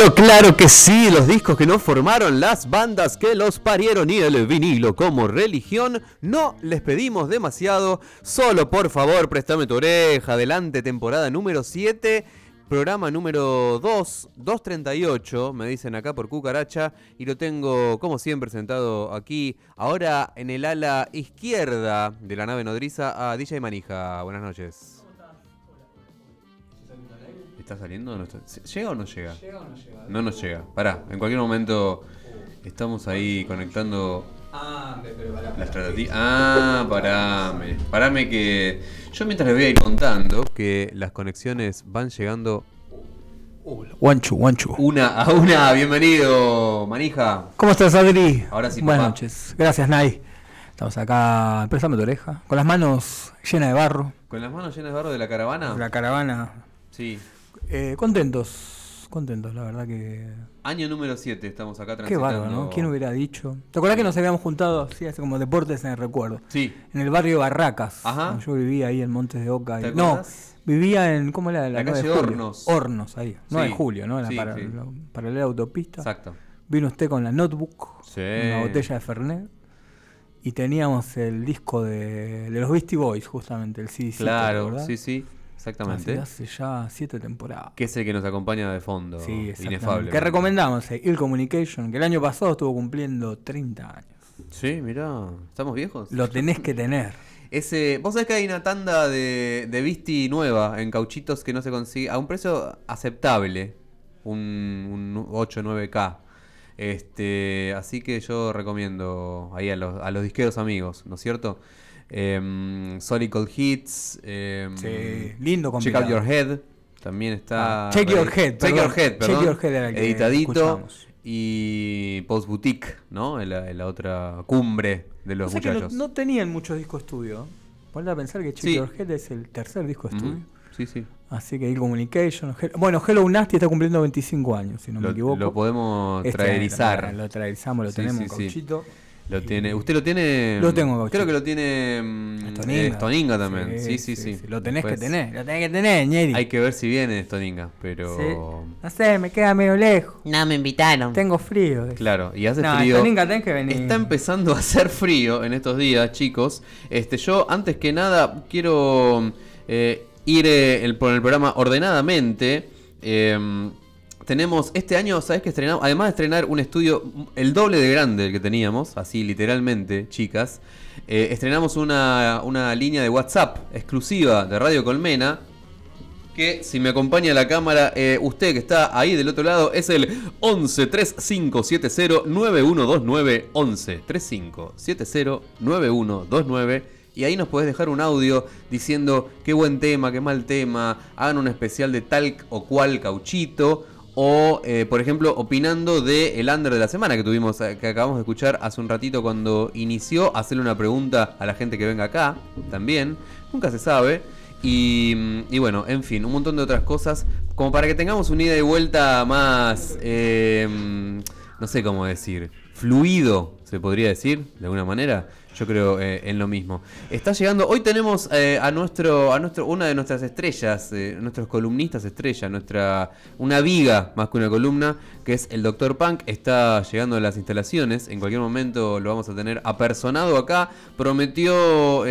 Pero claro que sí, los discos que no formaron las bandas que los parieron y el vinilo como religión, no les pedimos demasiado, solo por favor préstame tu oreja, adelante temporada número 7, programa número 2, 238, me dicen acá por cucaracha, y lo tengo como siempre sentado aquí, ahora en el ala izquierda de la nave nodriza a DJ Manija, buenas noches. ¿Está saliendo? o no está? ¿Llega o no llega? ¿Llega o no llega? No nos llega. Pará, en cualquier momento estamos ahí conectando Ah, pe- pero pará, la pará. estrategia. Ah, parame. Parame que. Yo mientras les voy a ir contando que las conexiones van llegando Guanchu, Guanchu. Una a una, bienvenido, manija. ¿Cómo estás, Adri? Ahora sí, Buenas papá. noches. Gracias, Nay. Estamos acá, préstame tu oreja, con las manos llenas de barro. ¿Con las manos llenas de barro de la caravana? La caravana. Sí. Eh, contentos, contentos, la verdad que. Año número 7, estamos acá Qué transitando. bárbaro, ¿no? ¿Quién hubiera dicho? ¿Te acuerdas que nos habíamos juntado así, hace como deportes en el recuerdo? Sí. En el barrio Barracas. Ajá. Yo vivía ahí en Montes de Oca. y- ¿Te No, acordás? vivía en. ¿Cómo era? La 9 de calle. Hornos. Hornos, ahí. 9 Sí, de julio, ¿no? La sí, para- sí. la paralela autopista. Exacto. Vino usted con la notebook, una botella de Fernet. Y teníamos el disco de, de los Beastie Boys, justamente, el CD. Claro, ¿verdad? sí, sí, exactamente. Hace, ya siete temporadas. Que es el que nos acompaña de fondo. Sí, inefable. Que recomendamos, eh, Ill Communication, que el año pasado estuvo cumpliendo 30 años. Sí, mirá, ¿estamos viejos? Lo tenés que tener. Ese, vos sabés que hay una tanda de, de Visti nueva en cauchitos que no se consigue a un precio aceptable, un, un 8 9K. Este, así que yo recomiendo ahí a los, a los disqueros amigos, ¿no es cierto? Solical Hits, em, Sí, lindo Check. Out Your Head, también está. Ah, Check Your Head, Check. Your Head, Check perdón. Your Head era el que Editadito. Y Post Boutique, ¿no? En la, en la otra cumbre de los O sea que no, muchachos. no tenían muchos discos estudio. Ponle a pensar que Check Sí. Your Head es el tercer disco de estudio. Mm, Sí, sí. Así que Ill Communication. Bueno, Hello Nasty está cumpliendo 25 años, si no me equivoco. lo podemos Este, traerizar. Lo, lo traerizamos, lo Sí, tenemos, sí, sí. Cauchito. Lo tiene, ¿Usted lo tiene? Lo tengo, Gauchito. Creo que lo tiene mm, Stoninga. eh, Stoninga también. Sí, sí, sí. Lo tenés Pues, que tener, lo tenés que tener, Ñeri. Hay que ver si viene Stoninga, Sí. pero... No sé, me queda medio lejos. No me invitaron. Tengo frío. Claro, y hace No, frío. Stoninga tenés que venir. Está empezando a hacer frío en estos días, chicos. Este, yo antes que nada quiero eh, ir eh, el- por el programa ordenadamente. Em, tenemos este año, ¿sabes qué estrenamos? Además de estrenar un estudio el doble de grande del que teníamos, así literalmente, chicas. eh, estrenamos una, una línea de WhatsApp exclusiva de Radio Colmena que si me acompaña la cámara, eh, usted que está ahí del otro lado, es el 11 3570 9129 11 3570 9129 y ahí nos podés dejar un audio diciendo qué buen tema, qué mal tema, hagan un especial de tal o cual cauchito o eh, por ejemplo opinando de el under de la semana que tuvimos eh, que acabamos de escuchar hace un ratito cuando inició hacerle una pregunta a la gente que venga acá también nunca se sabe y, y bueno, en fin, un montón de otras cosas. Como para que tengamos una ida y vuelta más, eh, no sé cómo decir, fluido, se podría decir, de alguna manera. Yo creo eh, en lo mismo. Está llegando, hoy tenemos eh, a nuestro, a nuestro, una de nuestras estrellas, eh, nuestros columnistas estrella, nuestra, una viga más que una columna, que es el Dr. Punk. Está llegando a las instalaciones. En cualquier momento lo vamos a tener apersonado acá. Prometió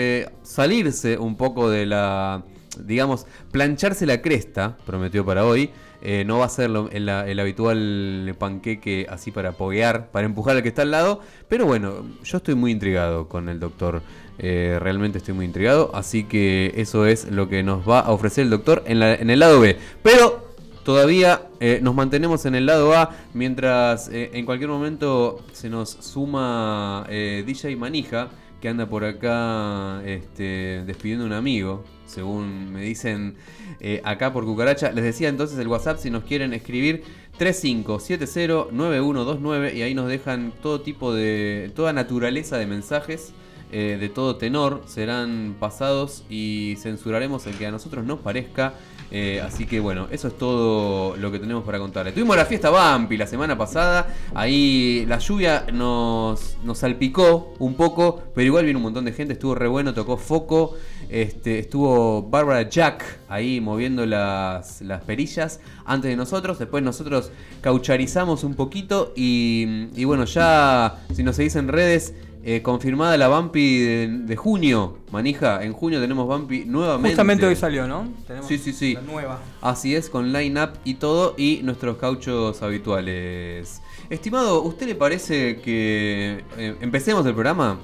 salirse un poco de la, digamos, plancharse la cresta, prometió para hoy. Eh, no va a ser lo- el, habitual panqueque así para poguear, para empujar al que está al lado. Pero bueno, yo estoy muy intrigado con el doctor. eh, realmente estoy muy intrigado. Así que eso es lo que nos va a ofrecer el doctor en, el lado B. Pero todavía eh, nos mantenemos en el lado A. Mientras en cualquier momento se nos suma eh, DJ Manija. Que anda por acá este, despidiendo a un amigo. Según me dicen eh, acá por Cucaracha. Les decía entonces el WhatsApp si nos quieren escribir 35709129 y ahí nos dejan todo tipo de. toda naturaleza de mensajes. eh, de todo tenor serán pasados y censuraremos el que a nosotros nos parezca. Eh, así que bueno, eso es todo lo que tenemos para contarles. Tuvimos la fiesta Bampi la semana pasada. Ahí la lluvia nos, nos salpicó un poco, pero igual vino un montón de gente. Estuvo re bueno, tocó foco. Este, estuvo Barbara Jack ahí moviendo las, las perillas antes de nosotros. Después nosotros caucharizamos un poquito. Y, y bueno, ya si nos seguís en redes, eh, confirmada la Bampi de, de junio. Manija, en junio tenemos Bampi nuevamente. Justamente hoy salió, ¿no? Tenemos Sí, sí, sí. La nueva. Así es, con line-up y todo, y nuestros cauchos habituales. Estimado, ¿usted le parece que eh, empecemos el programa?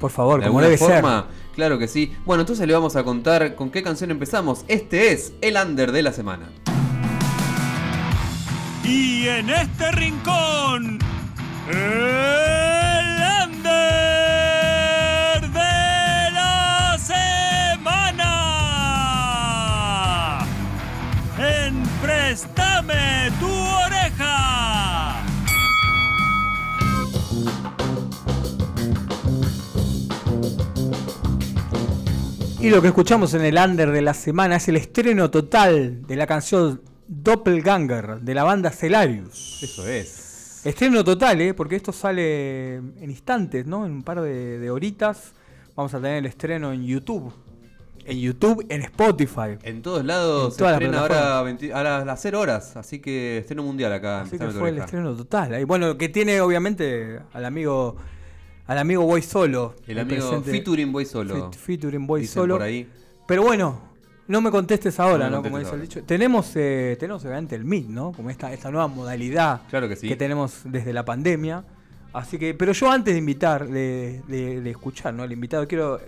Por favor, ¿De como alguna debe forma? Claro que sí. Bueno, entonces le vamos a contar con qué canción empezamos. Este es el under de la semana. Y en este rincón, el under de la semana. En Préstame Y lo que escuchamos en el under de la semana es el estreno total de la canción Doppelganger de la banda Celarius. Eso es. Estreno total, ¿eh? porque esto sale en instantes, ¿no? En un par de, de horitas. Vamos a tener el estreno en YouTube. En YouTube, en Spotify. En todos lados En se estrena ahora, plataformas. 20 a las, las 0 horas, así que estreno mundial acá. en Así que fue el estreno total. Y bueno, que tiene obviamente al amigo al amigo Boy Solo. El amigo presente- featuring Boy Solo. Fit- featuring Boy Dicen Solo. por ahí. Pero bueno, no me contestes ahora, No. Como dice el dicho. Tenemos, eh, tenemos obviamente el Meet, ¿no? Como esta, esta nueva modalidad Claro que sí. tenemos desde la pandemia. Así que, pero yo antes de invitar, de, de- de escuchar, ¿no? Al invitado, quiero,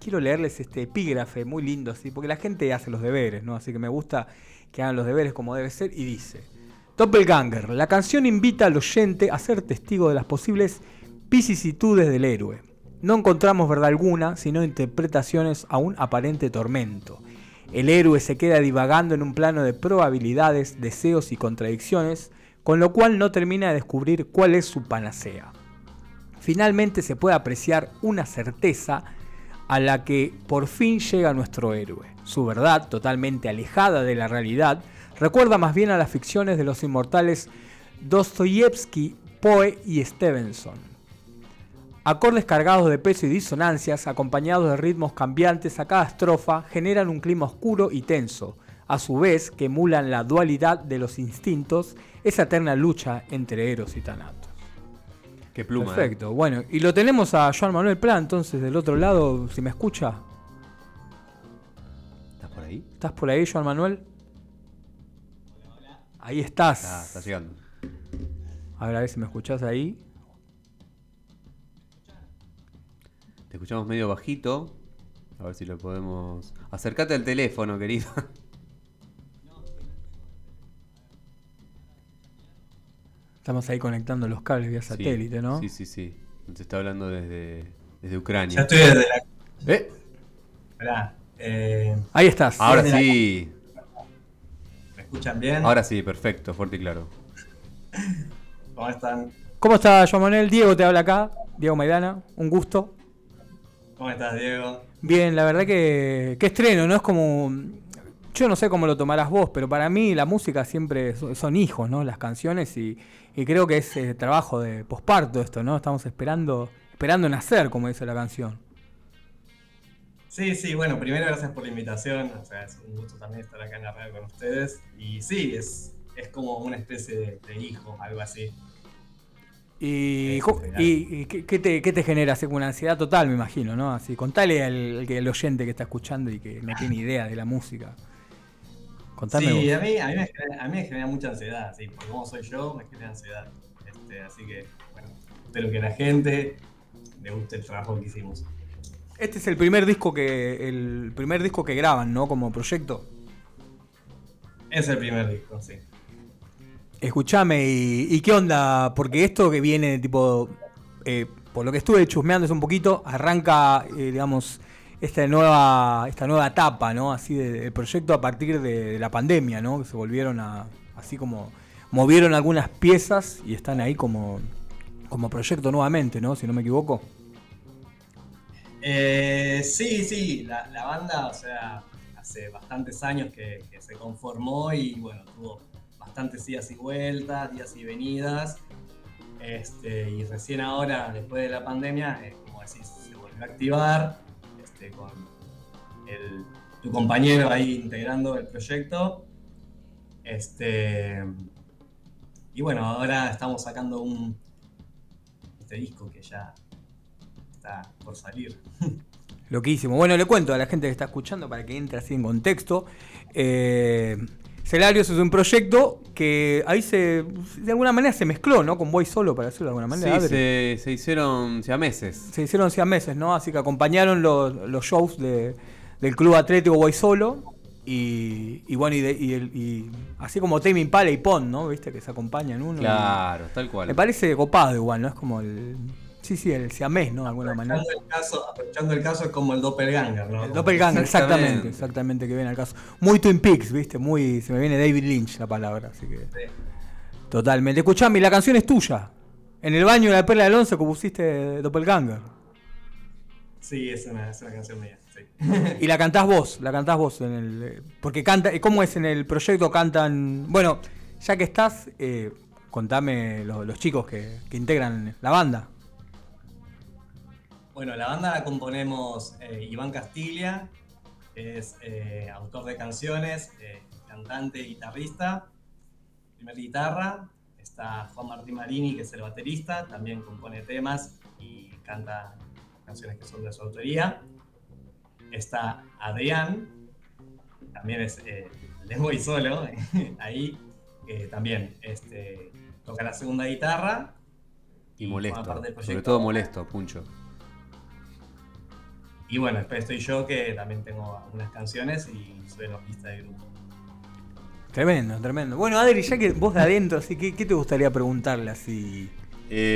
quiero leerles este epígrafe muy lindo, así, porque la gente hace los deberes, ¿no? Así que me gusta que hagan los deberes como debe ser. Y dice: Doppelganger, la canción invita al oyente a ser testigo de las posibles vicisitudes del héroe. No encontramos verdad alguna, sino interpretaciones a un aparente tormento. El héroe se queda divagando en un plano de probabilidades, deseos y contradicciones, con lo cual no termina de descubrir cuál es su panacea. Finalmente se puede apreciar una certeza a la que por fin llega nuestro héroe. Su verdad, totalmente alejada de la realidad, recuerda más bien a las ficciones de los inmortales Dostoyevsky, Poe y Stevenson. Acordes cargados de peso y disonancias, acompañados de ritmos cambiantes a cada estrofa, generan un clima oscuro y tenso, a su vez que emulan la dualidad de los instintos, esa eterna lucha entre Eros y Thanatos. Qué pluma. eh. Perfecto, bueno, y lo tenemos a Joan Manuel Pla, entonces del otro lado, si me escucha, ¿Estás por ahí? ¿estás por ahí, Joan Manuel? Ahí estás. Ah, está llegando. A ver, a ver si me escuchás ahí. Te escuchamos medio bajito. A ver si lo podemos. Acércate al teléfono, querido. Estamos ahí conectando los cables vía satélite, Sí, ¿no? Sí, sí, sí. Te está hablando desde, desde Ucrania. Ya estoy desde la. ¿Eh? Esperá, eh, Ahí estás. Ahora la- sí. ¿Me escuchan bien? Ahora sí, perfecto, fuerte y claro. ¿Cómo están? ¿Cómo está Joan Manuel? Diego te habla acá. Diego Maidana, un gusto. ¿Cómo estás, Diego? Bien, la verdad que, que estreno, ¿no? Es como. Yo no sé cómo lo tomarás vos, pero para mí la música siempre so- son hijos, ¿no? Las canciones y, y creo que es eh, trabajo de posparto esto, ¿no? Estamos esperando, esperando nacer, como dice la canción. Sí, sí, bueno, primero gracias por la invitación. O sea, es un gusto también estar acá en la radio con ustedes. Y sí, es, es como una especie de, de hijo, algo así. Y, y- y ¿qué, te, qué te genera? Así como una ansiedad total, me imagino, ¿no? Así, contale al, al oyente que está escuchando y que no tiene idea de la música. Contame sí, a mí, a, mí me genera, a mí me genera mucha ansiedad, sí, por cómo soy yo, me genera ansiedad. Este, así que, bueno, espero que la gente le guste el trabajo que hicimos. Este es el primer disco que el primer disco que graban, ¿no? Como proyecto. Es el primer disco, sí. Escuchame, y, qué onda? Porque esto que viene, tipo, eh, por lo que estuve chusmeando es un poquito, arranca, eh, digamos, esta nueva, esta nueva etapa, ¿no? Así de- del proyecto a partir de, la pandemia, ¿no? Que se volvieron a, así como, movieron algunas piezas y están ahí como, como proyecto nuevamente, ¿no? Si no me equivoco. Eh, sí, sí, la, la banda, o sea, hace bastantes años que, que se conformó y bueno, tuvo bastantes idas y vueltas, días y venidas. Este, y recién ahora, después de la pandemia, como decís, se volvió a activar este, con tu compañero ahí integrando el proyecto. Este, y bueno, ahora estamos sacando un este disco que ya está por salir. Loquísimo. Bueno, le cuento a la gente que está escuchando para que entre así en contexto. Eh, Celarios es un proyecto que ahí se, de alguna manera se mezcló, ¿no? Con Boy Solo, para decirlo de alguna Sí, manera. Adri. se, se hicieron ya meses. Se hicieron hacía meses, ¿no? Así que acompañaron los, los shows de- del Club Atlético Boy Solo. Y, y bueno, y, de- y el- y así como Tame Impala y Pon, ¿no? ¿Viste? Que se acompañan uno. Claro, tal cual. Me parece copado igual, ¿no? Es como el... Sí, sí, el siamés, ¿no? De alguna manera. Aprovechando el caso, aprovechando el caso es como el doppelganger, ¿no? El Doppelganger, Exactamente. exactamente, exactamente, que viene al caso. Muy Twin Peaks, ¿viste? Muy, se me viene David Lynch la palabra, así que... Sí. Totalmente. Escuchame, la canción es tuya. En el baño de la Perla del Once compusiste Doppelganger. Sí, es una, es una canción mía. sí. Y la cantás vos, la cantás vos en el. eh, Porque canta. ¿Cómo es en el proyecto? Cantan. Bueno, ya que estás, eh, contame lo- los chicos que, que integran la banda. Bueno, la banda la componemos eh, Iván Castilla, que es eh, autor de canciones, eh, cantante y guitarrista, primer guitarra. Está Juan Martín Marini, que es el baterista, también compone temas y canta canciones que son de su autoría. Está Adrián, también es de muy solo, ahí, que también este, toca la segunda guitarra. Y molesto. Sobre todo molesto, Puncho. Y bueno, después estoy yo que también tengo algunas canciones y soy el bajista del grupo. Tremendo, tremendo. Bueno, Adri, ya que vos de adentro, así, ¿qué, qué te gustaría preguntarle así?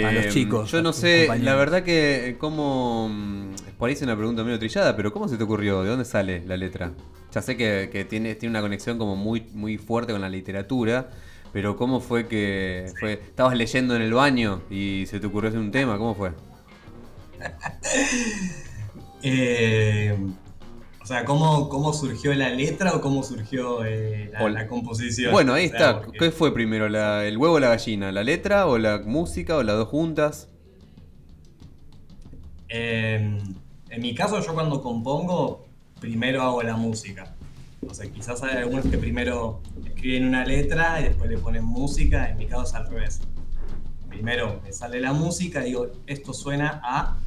A los chicos, Eh, Yo a no sé, compañeros. la verdad que eh, cómo... mm, Por ahí es una pregunta medio trillada, pero ¿cómo se te ocurrió? ¿De dónde sale la letra? Ya sé que, que tiene, tiene una conexión como muy, muy fuerte con la literatura, pero ¿cómo fue que fue? ¿Estabas leyendo en el baño y se te ocurrió hacer un tema? ¿Cómo fue? Eh, o sea, ¿cómo, ¿cómo surgió la letra o cómo surgió eh, la, composición? Bueno, ahí está. porque- ¿Qué fue primero? la- ¿El huevo o la gallina? ¿La letra o la música o las dos juntas? Eh, en mi caso, yo cuando compongo, primero hago la música. O sea, quizás hay algunos que primero escriben una letra y después le ponen música. En mi caso es al revés. Primero me sale la música, digo, esto suena a.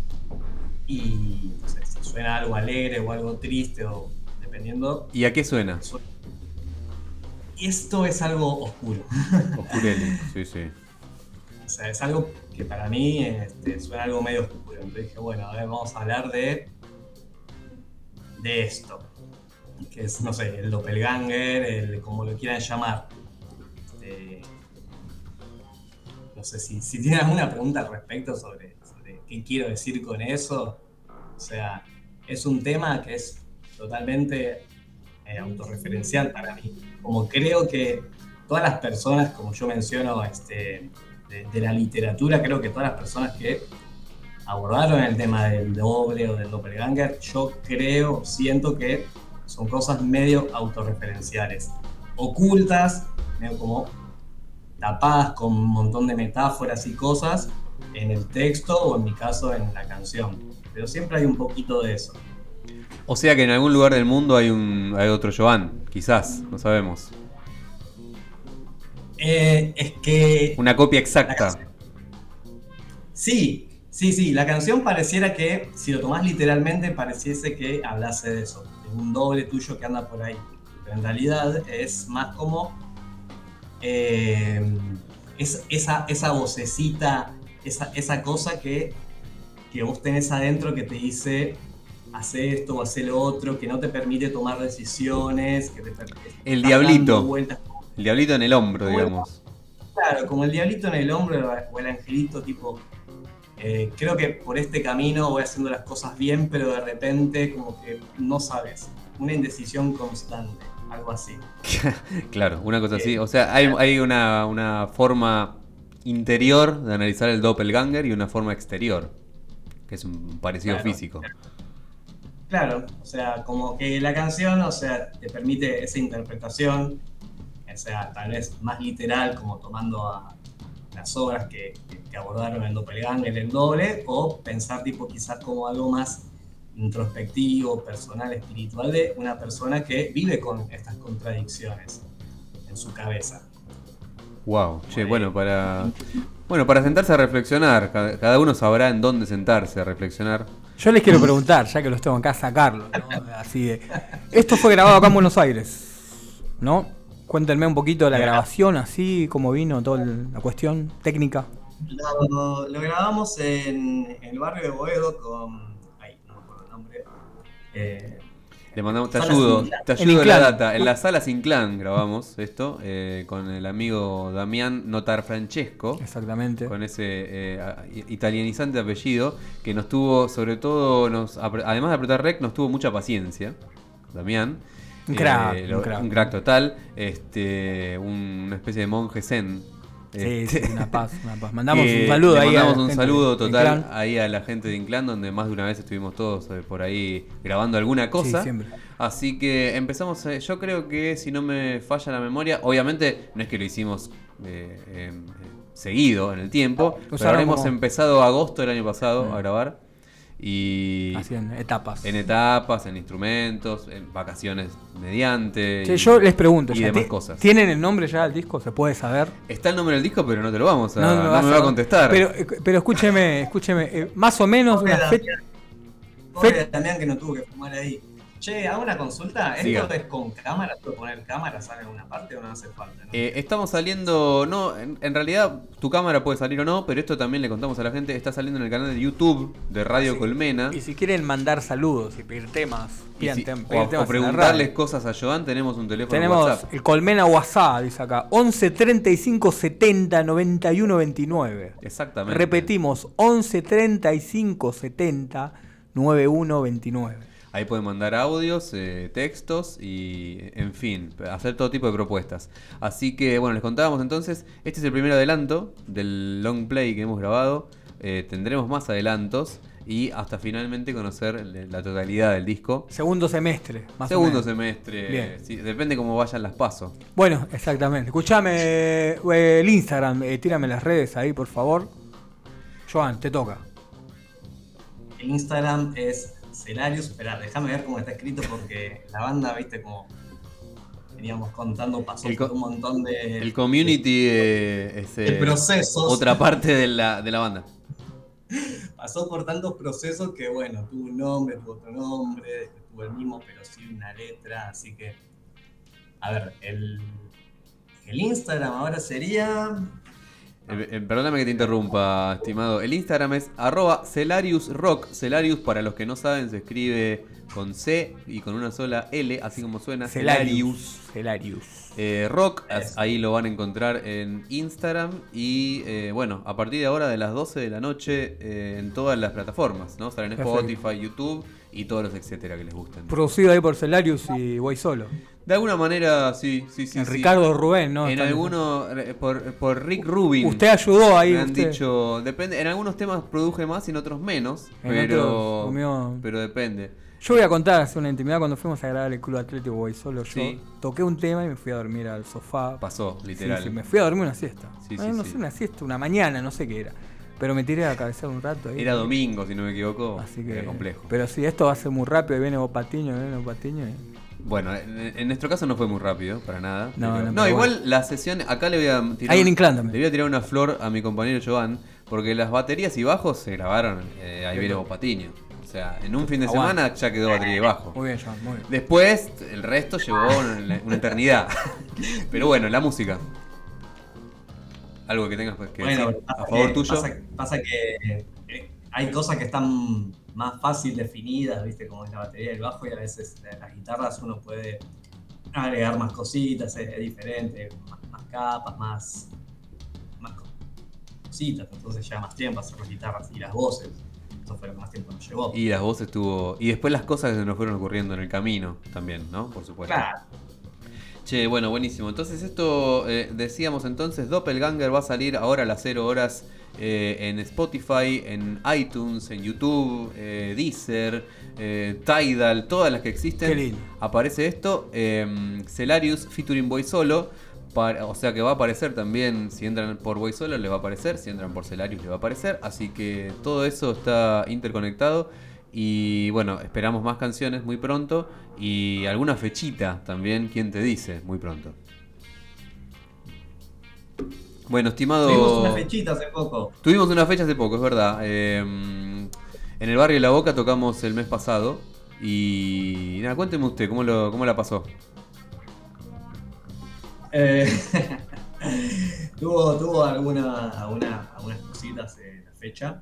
Y no sé, suena algo alegre o algo triste, o dependiendo. ¿Y a qué suena? Esto es algo oscuro. Oscureli, sí, sí. O sea, es algo que para mí este, suena algo medio oscuro. Entonces dije, bueno, a ver, vamos a hablar de. de esto. Que es, no sé, el doppelganger, el como lo quieran llamar. Este, no sé si, si tienen alguna pregunta al respecto sobre, sobre qué quiero decir con eso. O sea, es un tema que es totalmente eh, autorreferencial para mí. Como creo que todas las personas, como yo menciono, este, de, de la literatura, creo que todas las personas que abordaron el tema del doble o del doppelganger, yo creo, siento que son cosas medio autorreferenciales, ocultas, medio como tapadas con un montón de metáforas y cosas en el texto o en mi caso en la canción. Pero siempre hay un poquito de eso. O sea que en algún lugar del mundo hay un hay otro Joan, quizás, no sabemos. Eh, es que Una copia exacta. Sí, sí, sí. La canción pareciera que, si lo tomás literalmente, pareciese que hablase de eso, de un doble tuyo que anda por ahí. Pero en realidad es más como eh, es, esa, esa vocecita, esa, esa cosa que, que vos tenés adentro que te dice hace esto o hace lo otro, que no te permite tomar decisiones, que te El diablito. vueltas El diablito en el hombro, digamos. Claro, como el diablito en el hombro o el angelito, tipo, eh, creo que por este camino voy haciendo las cosas bien, pero de repente como que no sabes. Una indecisión constante, algo así. Claro, una cosa así. O sea, hay, hay una, una forma interior de analizar el doppelganger y una forma exterior, que es un parecido Claro. físico. Claro, o sea, como que la canción, o sea, te permite esa interpretación, o sea, tal vez más literal, como tomando a las obras que, que- abordaron el doppelganger, el doble, o pensar tipo quizás como algo más introspectivo, personal, espiritual de una persona que vive con estas contradicciones en su cabeza. Wow, che, bueno, para. Bueno, para sentarse a reflexionar, cada, cada uno sabrá en dónde sentarse a reflexionar. Yo les quiero preguntar, ya que los tengo acá, sacarlo, ¿no? Así de. Esto fue grabado acá en Buenos Aires, ¿no? Cuéntenme un poquito de la grabación, así, cómo vino toda la cuestión técnica. Lo, lo grabamos en, en el barrio de Boedo con. Ay, no me acuerdo el nombre. Eh, Le mandamos, te ayudo, te En ayudo en la data. En la sala Inclán grabamos esto eh, con el amigo Damián Notar Francesco. Exactamente. con ese eh, italianizante apellido que nos tuvo, sobre todo, nos, además de apretar rec, nos tuvo mucha paciencia, Damián. Un crack, Eh, lo- un crack. total. Este, un- una especie de monje zen Sí, Este, sí, una paz, una paz. Mandamos un saludo ahí. a la Mandamos un gente saludo de total ahí a la gente de Inclán, donde más de una vez estuvimos todos eh, por ahí grabando alguna cosa. Sí, siempre. Así que empezamos, eh, yo creo que si no me falla la memoria, obviamente no es que lo hicimos eh, eh, seguido en el tiempo, pero Usaron habremos como- empezado agosto del año pasado Mm. a grabar y Así en etapas. en etapas, en instrumentos, en vacaciones mediante. Che, y- yo les pregunto, y ya, demás ¿ti- cosas. ¿tienen el nombre ya del disco? ¿Se puede saber? Está el nombre del disco, pero no te lo vamos a, no, me va a contestar. Pero, eh, pero escúcheme, escúcheme, eh, más o menos Pobre una fecha. Damián. Pobre Damián que no tuvo que fumar ahí. Che, hago una consulta. ¿Esto Siga. es con cámara? ¿Puedo poner cámara? ¿Sale en alguna parte o no hace falta? no? Eh, estamos saliendo, no, en, en realidad tu cámara puede salir o no, pero esto también le contamos a la gente, está saliendo en el canal de YouTube de Radio Sí. Colmena. Y si quieren mandar saludos y pedir temas, Y pidan si- tem- o, pedir o temas la preguntarles radio. cosas a Joan, tenemos un teléfono Tenemos WhatsApp. el Colmena WhatsApp, dice acá, 11 35 70 91 29. Exactamente. Repetimos, 11 35 70 91 29. Ahí pueden mandar audios, eh, textos y, en fin, hacer todo tipo de propuestas. Así que, bueno, les contábamos entonces, este es el primer adelanto del long play que hemos grabado. Eh, tendremos más adelantos y hasta finalmente conocer la totalidad del disco. Segundo semestre, más o Segundo menos. semestre, Bien. sí, depende cómo vayan las pasos. Bueno, exactamente. Escuchame eh, el Instagram, eh, tírame las redes ahí, por favor. Joan, te toca. El Instagram es Celarius. Espera, déjame ver cómo está escrito porque la banda, viste, como veníamos contando, pasó El un montón de. El community eh, es de procesos. otra parte de la, de la banda. Pasó por tantos procesos que, bueno, tuvo un nombre, tuvo otro nombre, tuvo el mismo, pero sí una letra. Así que. A ver, el. El Instagram ahora sería. Eh, eh, perdóname que te interrumpa, estimado. El Instagram es arroba Celarius Rock. Celarius, para los que no saben, se escribe con C y con una sola L, así como suena. Celarius. Celarius. Eh, rock, Eso. ahí lo van a encontrar en Instagram y eh, bueno, a partir de ahora de las 12 de la noche en todas las plataformas, ¿no? Estará en. Spotify, YouTube y todos los etcétera que les gusten. Producido ahí por Celarius y Voy Solo. De alguna manera, sí, sí, sí. en sí. Ricardo Rubén, ¿no? En Están- alguno, eh, por, por Rick Rubin. Usted ayudó ahí. Me han usted. dicho, depende, en algunos temas produje más y en otros menos, En pero, otros pero depende. Yo voy a contar hace una intimidad cuando fuimos a grabar el Club Atlético Voy Solo. Yo Sí. toqué un tema y me fui a dormir al sofá. Pasó, literal. sí, me fui a dormir una siesta. Sí, sí, no sé, una siesta, una mañana, no sé qué era. Pero me tiré a cabecear un rato ahí. Era domingo, si no me equivoco. Así que. Era complejo. Pero sí, esto va a ser muy rápido. Viene Bopatiño, viene Bopatiño. y- Bueno, en, en nuestro caso no fue muy rápido, para nada. No, pero- no, pero igual bueno. la sesión, acá le voy a tirar. Ahí en Inclán también. Le voy a tirar una flor a mi compañero Joan, porque las baterías y bajos se grabaron, eh, ahí viene Patiño. O sea, en un fin de Aguante. semana ya quedó batería y bajo. Muy bien, Joan, muy bien. Después, el resto llevó una, una eternidad. Pero bueno, la música. Algo que tengas pues, que Bueno, decir a favor que- tuyo. Pasa, pasa que eh, hay cosas que están más fácil definidas, ¿viste? Como es la batería y el bajo, y a veces las guitarras uno puede agregar más cositas, es, es diferente, más, más capas, más, más cositas, entonces lleva más tiempo hacer las guitarras y las voces. Eso fue lo que más tiempo nos llevó. Y las voces tuvo. Y después las cosas que se nos fueron ocurriendo en el camino también, ¿no? Por supuesto. Claro, Che, bueno, buenísimo. Entonces esto, eh, decíamos entonces, Doppelganger va a salir ahora a las 0 horas eh, en Spotify, en iTunes, en YouTube, eh, Deezer, Tidal, todas las que existen. Qué lindo. Aparece esto, eh, Celarius featuring Boy Solo. para- o sea que va a aparecer también, si entran por Boy Solo le va a aparecer, si entran por Celarius le va a aparecer. Así que todo eso está interconectado. Y bueno, esperamos más canciones muy pronto y alguna fechita también, ¿quién te dice? Muy pronto. Bueno, estimado... tuvimos una fechita hace poco. Tuvimos una fecha hace poco, es verdad. Eh, en el barrio de La Boca tocamos el mes pasado. Y nada, cuénteme usted, ¿cómo, lo, cómo la pasó? Eh, tuvo tuvo alguna, alguna- algunas cositas en la fecha,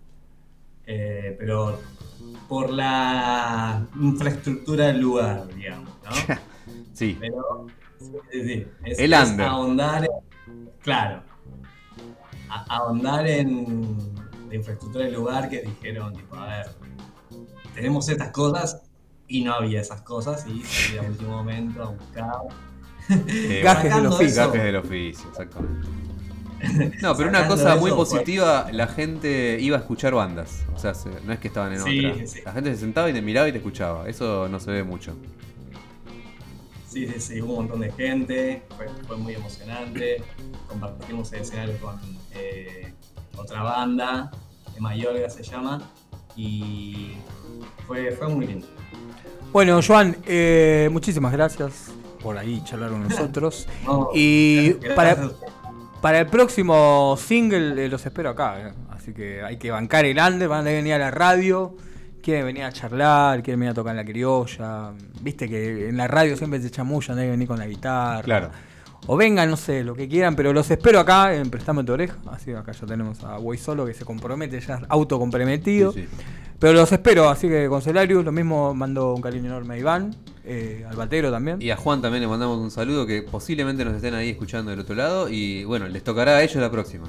eh, pero por la infraestructura del lugar, digamos, ¿no? Sí, Pero sí, sí, es, El es ahondar claro, a- ahondar en la infraestructura del lugar que dijeron, tipo, a ver, tenemos estas cosas y no había esas cosas y salí a último momento a buscar. eh, Gajes del oficio. gajes del oficio, exactamente. No, pero una cosa muy eso, pues. positiva, la gente iba a escuchar bandas. O sea, se- no es que estaban en Sí, otra. sí. La gente se sentaba y te miraba y te escuchaba. Eso no se ve mucho. Sí, sí, sí, hubo un montón de gente, fue, fue muy emocionante. Compartimos el escenario con eh, otra banda, Mayorga se llama, y fue, fue muy lindo. Bueno, Joan, eh, muchísimas gracias por ahí charlar con nosotros. No, Y gracias para. Para el próximo single eh, los espero acá. eh. Así que hay que bancar el under, van a venir a la radio. Quieren venir a charlar, quieren venir a tocar en la criolla. Viste que en la radio siempre se chamullan, hay que venir con la guitarra. Claro. O vengan, no sé, lo que quieran, pero los espero acá en Prestame tu oreja. Así que acá ya tenemos a Way Solo que se compromete, ya autocomprometido. Sí, sí. Pero los espero, así que con Celarius lo mismo mando un cariño enorme a Iván, eh, al batero también. Y a Juan también le mandamos un saludo que posiblemente nos estén ahí escuchando del otro lado. Y bueno, les tocará a ellos la próxima.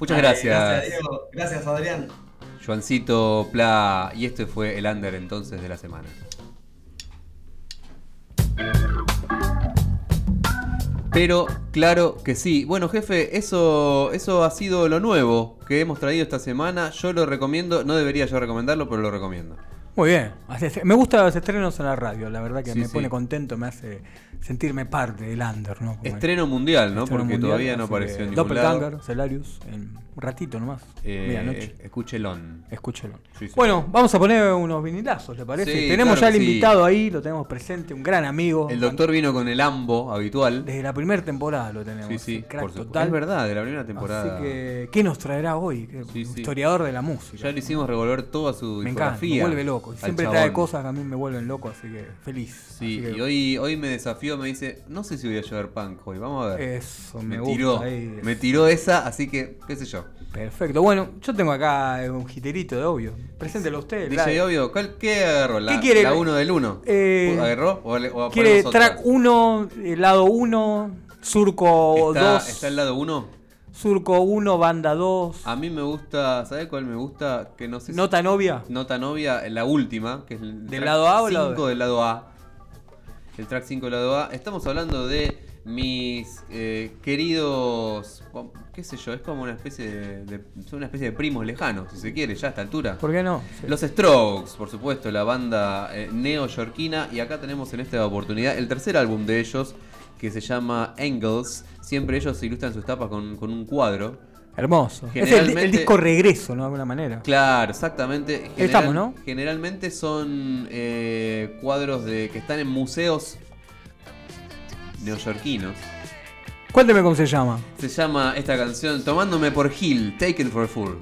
Muchas gracias, Gracias, Diego. Gracias, Adrián. Juancito Pla. Y este fue el under entonces de la semana. Pero claro que sí. Bueno, jefe, eso, eso ha sido lo nuevo que hemos traído esta semana. Yo lo recomiendo, no debería yo recomendarlo, pero lo recomiendo. Muy bien. Me gustan los estrenos en la radio, la verdad que Sí, me sí. pone contento, me hace sentirme parte del under, ¿no? Como Estreno mundial, ¿no? estreno Porque mundial, todavía no apareció en ningún lado. Celarius, en un ratito nomás, Eh, medianoche. escúchelón. Escúchelo. Sí, sí. Bueno, vamos a poner unos vinilazos, ¿le parece? Sí, tenemos claro ya el invitado ahí, lo tenemos presente, un gran amigo. El doctor vino con el ambo habitual. Desde la primera temporada lo tenemos. Sí, sí, crack por supuesto. total. Es verdad, de la primera temporada. Así que, ¿qué nos traerá hoy? Historiador de la música. Ya le hicimos revolver toda su me encanta, me vuelve loco. Y Siempre chabón. trae cosas que a mí me vuelven loco, así que feliz. Sí, que y hoy, hoy me desafió, me dice, no sé si voy a llevar punk hoy, vamos a ver. Eso, me, me gusta. tiró, ahí. me tiró esa, así que, qué sé yo. Perfecto. Bueno, yo tengo acá un jiterito de obvio. Preséntelo usted. DJ la- Obvio, ¿cuál- ¿qué agarró? ¿La, ¿Qué quiere? la 1 del 1? Eh, ¿Agarró? ¿O, le- o ¿Quiere track 1, lado 1, surco ¿Está, 2? ¿Está el lado 1? Surco 1, banda 2. A mí me gusta, ¿sabes cuál me gusta? Que no sé si- Nota novia. Nota novia, la última, que es el ¿Del lado A o lado 5 B? del lado A. El track 5 del lado A. Estamos hablando de mis eh, queridos. qué sé yo, es como una especie de, de- Son una especie de primos lejanos, si se quiere, ya a esta altura. ¿Por qué no? Sí. Los Strokes, por supuesto, la banda eh, neoyorquina. Y acá tenemos en esta oportunidad el tercer álbum de ellos, que se llama Angles. Siempre ellos ilustran sus tapas con, con un cuadro. Hermoso. Es el, disco regreso, ¿no? De alguna manera. Claro, exactamente. Estamos, ¿no? Generalmente son eh, cuadros de que están en museos neoyorquinos. Cuénteme cómo se llama. Se llama esta canción Tomándome por Hill, Taken for a Fool.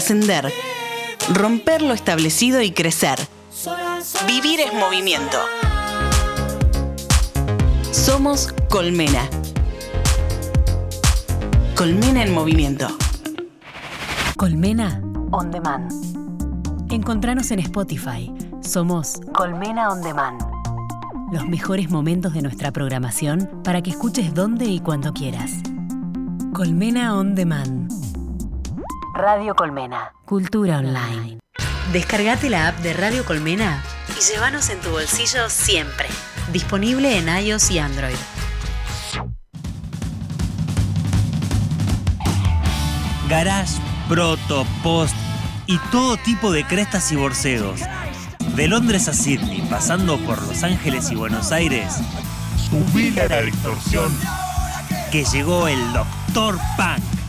Trascender, romper lo establecido y crecer. Vivir es movimiento. Somos Colmena. Colmena en movimiento. Colmena On Demand. Encontranos en Spotify. Somos Colmena On Demand. Los mejores momentos de nuestra programación para que escuches donde y cuando quieras. Colmena On Demand. Radio Colmena. Cultura online. Descargate la app de Radio Colmena y llévanos en tu bolsillo siempre. Disponible en iOS y Android. Garage, proto, post y todo tipo de crestas y borseos. De Londres a Sydney, pasando por Los Ángeles y Buenos Aires, Subile la distorsión. que llegó el Doctor Punk.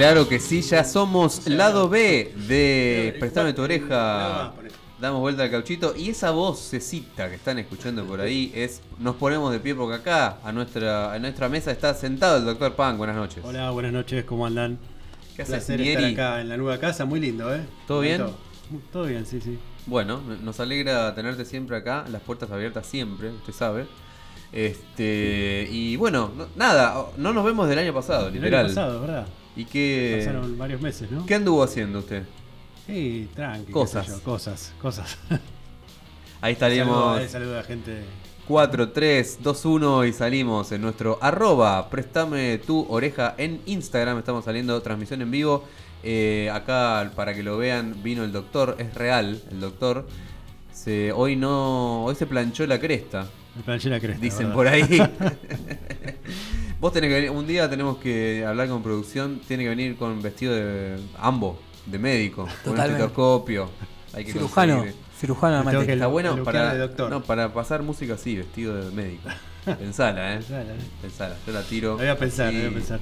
Claro que sí, ya somos lado B de Prestame tu oreja. Damos vuelta al cauchito. Y esa vocecita que están escuchando por ahí es. Nos ponemos de pie porque acá a nuestra, a nuestra mesa está sentado el doctor Pan. Buenas noches. Hola, buenas noches, ¿cómo andan? ¿Qué haces, Placer Nieri? estar acá en la nueva casa, muy lindo, ¿eh? ¿Todo bien? Todo, bien, sí, sí. Bueno, nos alegra tenerte siempre acá, las puertas abiertas siempre, usted sabe. Este, y bueno, no- nada, no nos vemos del año pasado, El literal. año pasado, ¿verdad? ¿Y qué, Pasaron varios meses, ¿no? qué anduvo haciendo usted? Sí, tranqui. Cosas. yo, cosas, cosas. Ahí estaríamos a- saludo a la gente. 4, 3, 2, 1 y salimos en nuestro arroba, préstame tu oreja en Instagram, estamos saliendo transmisión en vivo. Eh, acá para que lo vean vino el doctor, es real, el doctor. Se, hoy no, hoy se planchó la cresta, Me planché la cresta. dicen ¿verdad? por ahí. Vos tenés que venir, un día tenemos que hablar con producción, tiene que venir con vestido de ambo, de médico, con un Totalmente. estetoscopio. Hay que Cirujano, conseguir- cirujano de que. Está bueno para, de doctor. no, para pasar música así, vestido de médico. Pensala, eh. Pensala, ¿eh? Pensala, yo la tiro. Lo voy a pensar, voy a pensar.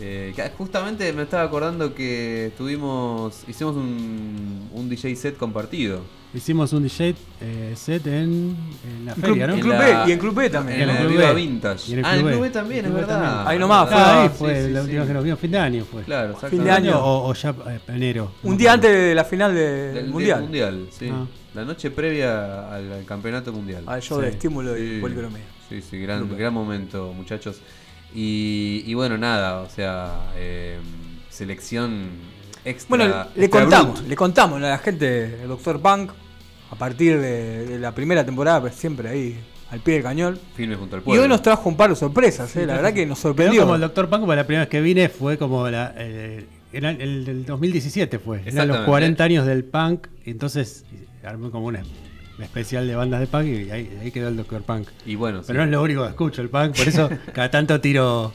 Eh, justamente me estaba acordando que tuvimos, hicimos un, un DJ set compartido. Hicimos un DJ eh, set en, en la En feria, Club- ¿no? en Club la- B, y en Club B también. En En el de Club Viva B. Vintage. Y en el ah, en Club B. B también, es verdad. también. Ahí nomás, fue- Ah, ahí Sí, fue sí, la sí. última vez que nos vimos, fin de año fue. Claro, Fin de año. O, o ya eh, enero. Un día antes de la final de- Del, Mundial. sí. Ah. La noche previa al, al campeonato mundial. Al show Sí. de estímulo y Sí, policromía. Sí, sí, gran, gran momento, muchachos. Y, y bueno, nada, o sea, eh, selección extra. Bueno, le extra contamos, brut. le contamos a la gente, el Doctor Punk, a partir de, de la primera temporada, pues siempre ahí, al pie del cañón. Firme junto al Y pueblo. hoy nos trajo un par de sorpresas, eh, la verdad que nos sorprendió. como el Doctor Punk, porque la primera vez que vine fue como la, eh, era el del 2017 fue. Eran los Exactamente. 40 años del punk. Y entonces armé como una especial de bandas de punk y ahí, ahí quedó el Doctor Punk. Y bueno, Pero no es lo único que escucho el punk, por eso cada tanto tiro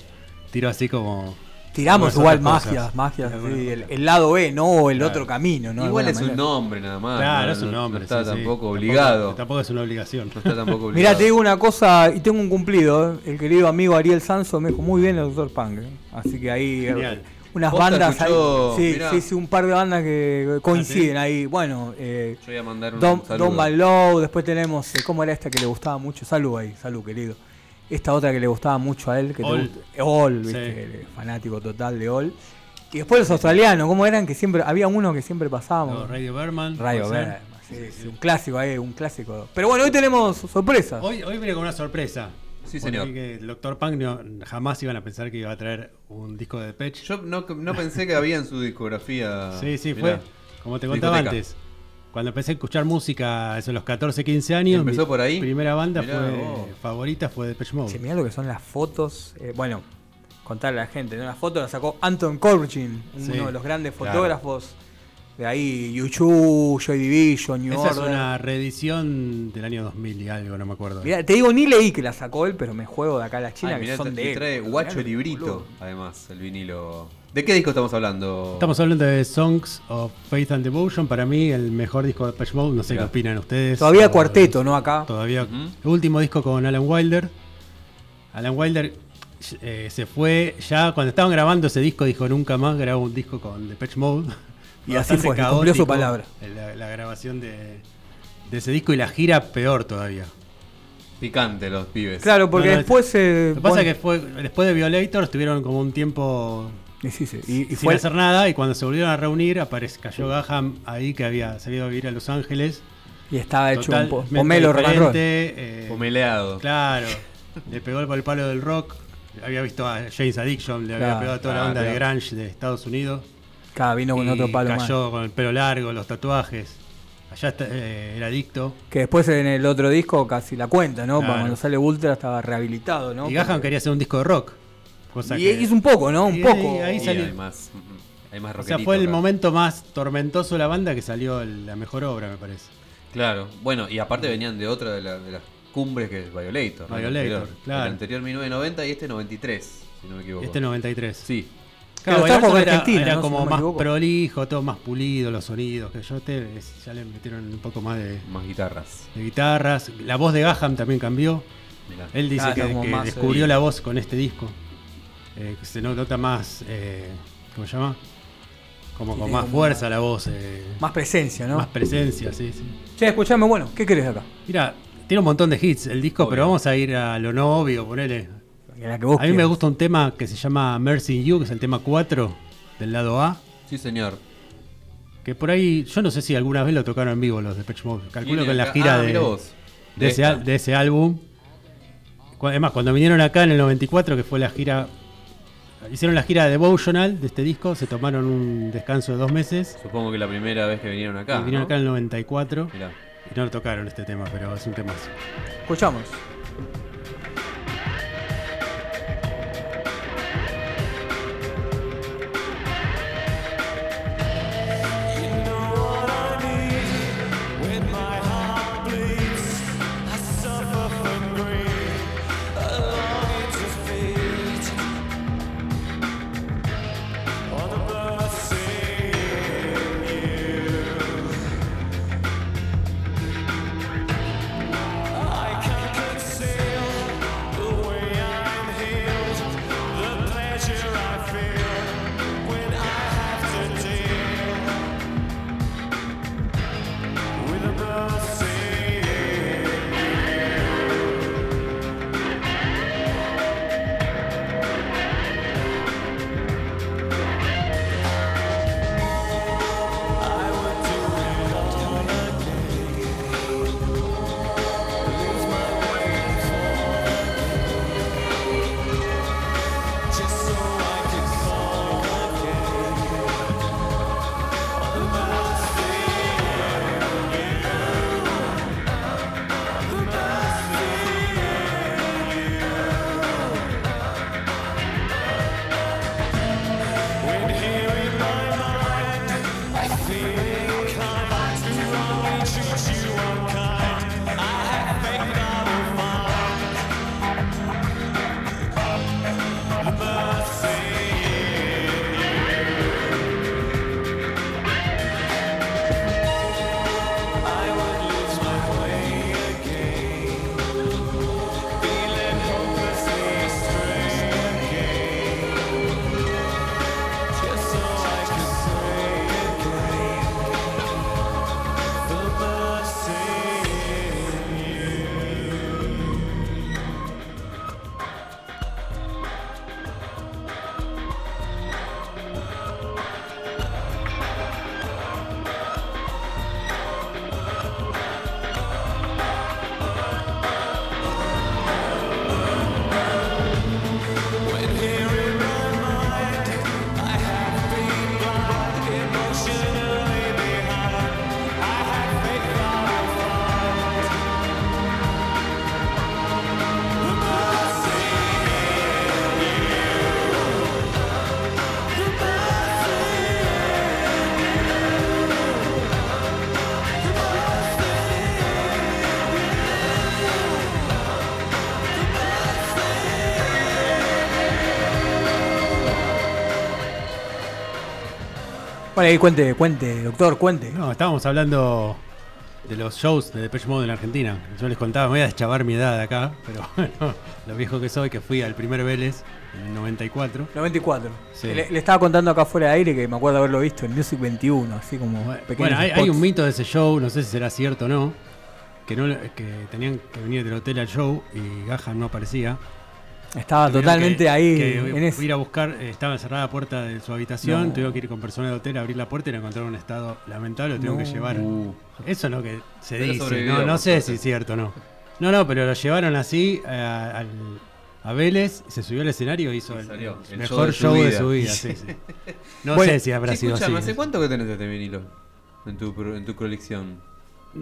tiro así como. Tiramos igual magias, Algunas así, el, lado B, no el Claro. otro camino, ¿no? Igual es un nombre nada más. Claro, no, es un no- nombre. No está sí, sí. tampoco obligado. Tampoco, tampoco es una obligación. No está tampoco obligado. Mirá, te digo una cosa, y tengo un cumplido. ¿eh? El querido amigo Ariel Sanso me dijo muy bien el Doctor Punk. ¿eh? Así que ahí. eh, Genial. Unas bandas escuchó- ahí. Sí, mirá. sí, sí, un par de bandas que coinciden ahí. Bueno, eh, Yo voy a mandar un Don, saludo. Don después tenemos, eh, ¿cómo era esta que le gustaba mucho? Salud ahí, salud querido. Esta otra que le gustaba mucho a él, que te All. gusta- All, viste, fanático total de All. Y después los australianos, ¿cómo eran? Que siempre, había uno que siempre pasábamos. No, Radio Berman. Ser. Verde, sí, sí, un clásico ahí, un clásico. Pero bueno, hoy tenemos sorpresas. Hoy, hoy viene con una sorpresa. Sí, señor. que el Doctor Punk no- jamás iban a pensar que iba a traer un disco de Depeche. Yo no, no pensé que había en su discografía. Sí, sí, Mirá. fue. Como te contaba Discoteca. antes. Cuando empecé a escuchar música, a los 14, 15 años. ¿Empezó mi por ahí? primera banda Mirá fue vos. favorita fue Depeche Mode. Che, mirá lo que son las fotos. eh, bueno, contarle a la gente, ¿no? Las fotos las sacó Anton Corbijn, Sí, uno de los grandes claro. De ahí, YouTube, Joy Division, New Esa es Order. una reedición del año 2000 y algo, no me acuerdo. Mirá, te digo, ni leí que la sacó él, pero me juego de acá a la China Ay, que mirá, son te- de trae guacho librito, boludo. además, el vinilo. ¿De qué disco estamos hablando? Estamos hablando de Songs of Faith and Devotion. Para mí, el mejor disco de Depeche Mode. No sé Mirá. qué opinan ustedes. Todavía O- cuarteto, ¿no? Acá. Todavía. El último disco con Alan Wilder. Alan Wilder eh, se fue ya cuando estaban grabando ese disco. Dijo nunca más grabo un disco con Depeche Mode. Y así fue, cumplió su palabra. La, la grabación de, de ese disco y la gira peor todavía. Picante los pibes. Claro, porque No, no, después se. Lo que pasa es que fue, después de Violator estuvieron como un tiempo Y sí, sí, y- y sin fue- hacer nada y cuando se volvieron a reunir aparece, cayó Gaham ahí que había salido a vivir a Los Ángeles. Y estaba hecho un po- pomelo rock eh, Pomeleado. Claro, le pegó el palo del rock. Había visto a James Addiction, le había pegado a toda la Ah, onda de grunge de Estados Unidos. Claro, vino con y otro palo más. cayó con el pelo largo, los tatuajes. Allá está- eh, era adicto. Que después en el otro disco casi la cuenta, ¿no? Claro. Cuando sale Ultra estaba rehabilitado, ¿no? y Porque- quería hacer un disco de rock. Cosa Y que- hizo un poco, ¿no? Un y poco. ahí- ahí Y salió- hay más, hay más O sea, fue el momento más tormentoso de la banda que salió la mejor obra, me parece. Claro, bueno, y aparte venían de otra de, la- de las cumbres que es Violator. Violator, anterior. claro. El anterior 1990 y este 93, si no me equivoco. Este 93. Sí. Claro, Pero trajo era, Argentina, era ¿no? Si como no más prolijo, todo más pulido, los sonidos. Que yo ya le metieron un poco más de, Más guitarras. de guitarras. La voz de Gaham también cambió. Mirá. Él dice Ah, que, más, descubrió eh, la voz con este disco. Eh, que se nota más. Eh, ¿Cómo se llama? Como Sí, con más fuerza la voz. eh, Más presencia, ¿no? Más presencia, sí, sí. Che, escuchame, bueno, ¿qué querés de acá? Mira, tiene un montón de hits el disco, Obvio. pero vamos a ir a lo no obvio, ponele. La que vos A mí me gusta un tema que se llama Mercy in You, que es el tema 4 del lado A. Sí, señor. Que por ahí, yo no sé si alguna vez lo tocaron en vivo los de Pitch Mode. Calculo que en la gira ah, de, vos. de, ese, de ese álbum. Además, cuando vinieron acá en el 94, que fue la gira. Hicieron la gira Devotional de este disco, se tomaron un descanso de dos meses. Supongo que la primera vez que vinieron acá. y vinieron ¿no? acá en el 94. Mirá. Y no lo tocaron este tema, pero es un tema. Escuchamos. Bueno, ahí cuente, cuente, doctor, cuente. No, estábamos hablando de los shows de Depeche Mode en Argentina. Yo les contaba, me voy a deschavar mi edad acá, pero bueno, lo viejo que soy, que fui al primer Vélez en el 94. 94. Sí. Le, le estaba contando acá fuera de aire que me acuerdo haberlo visto en Music 21, así como pequeños Bueno, hay, un mito de ese show, no sé si será cierto o no, que, no, que tenían que venir del hotel al show y Gahan no aparecía. Estaba totalmente que- ahí que en ese. ir a buscar, eh, estaba cerrada la puerta de su habitación, No. tuvieron que ir con personal del hotel a abrir la puerta y lo encontraron en un estado lamentable, lo tuvieron No. que llevar. Uh. Eso es lo que se Pero dice, no, no sé si es cierto o no. No, no, pero lo llevaron así eh, al- a Vélez, se subió al escenario y hizo el, salió, el el mejor show show de de su vida. sí, sí. No Bueno, sé si habrá sido así. ¿hace cuánto que tenés este vinilo? En tu, pro- en tu colección.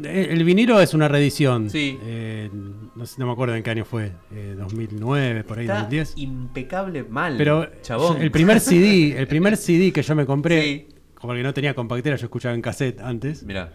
Eh, El vinilo es una reedición. Sí. Eh, no, sé- no me acuerdo en qué año fue. eh, 2009, por ahí, Está 2010. impecable mal. Pero chabón. el primer CD, el primer CD que yo me compré, Sí. como que no tenía compactera, yo escuchaba en cassette antes, Mirá.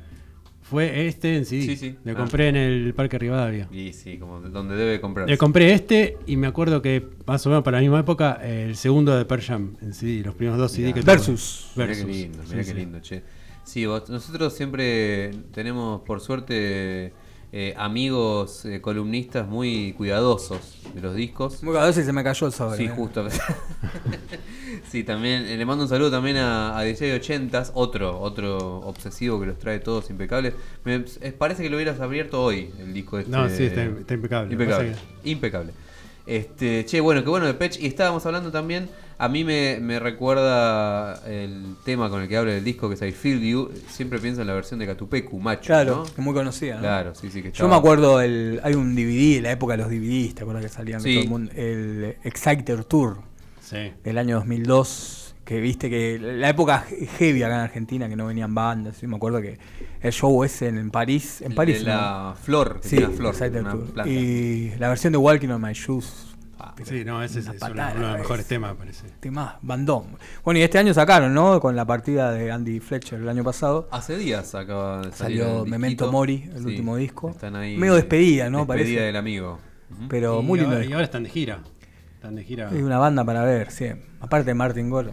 fue este en CD. Sí, sí. Le Ah. compré en el Parque Rivadavia. Y sí, como de- donde debe comprar. Le compré este y me acuerdo que más o menos para la misma época el segundo de Pearl Jam en CD, los primeros dos CD Mirá. que tuve. Versus. Mirá Versus. qué lindo, mirá Sí, qué sí. lindo, che. Sí, vos- nosotros siempre tenemos, por suerte, eh, amigos eh, columnistas muy cuidadosos de los discos. Muy a veces se me cayó el sobre. Sí, eh. justo. sí, también eh, le mando un saludo también a, a DJ 80s, otro, otro obsesivo que los trae todos impecables. Me parece que lo hubieras abierto hoy, el disco este. No, sí, está- está impecable. Impecable. Impecable. Este, che, bueno, qué bueno de Pech. Y estábamos hablando también, a mí me, me recuerda el tema con el que habla del disco, que es I Feel You. Siempre pienso en la versión de Catupecu, macho. Claro, ¿no? que es muy conocida. ¿no? Claro, sí, sí, que Yo estaba- me acuerdo, el, hay un DVD, la época de los DVDs, ¿te acuerdas que salían de Sí. todo el mundo? El Exciter Tour Sí. del año 2002, que viste que la época he- heavy acá en Argentina, que no venían bandas, sí, me acuerdo que el show ese en, en París, en París. de la ¿no? flor, Sí, una flor, Exciter una Tour. planta. Y la versión de Walking on My Shoes. Sí, no, ese es, uno, de los es- mejores temas, parece. Tema, bandón. Bueno, y este año sacaron, ¿no? Con la partida de Andy Fletcher el año pasado. Hace días acaba de salir Salió el Memento. Mori, el Sí, último disco. Están ahí. Medio despedida, ¿no? Despedida Parece. del amigo. Pero y muy lindo. ahora, y ahora están de gira. Están de gira. Es una banda para ver, sí. Aparte de Martin Gore,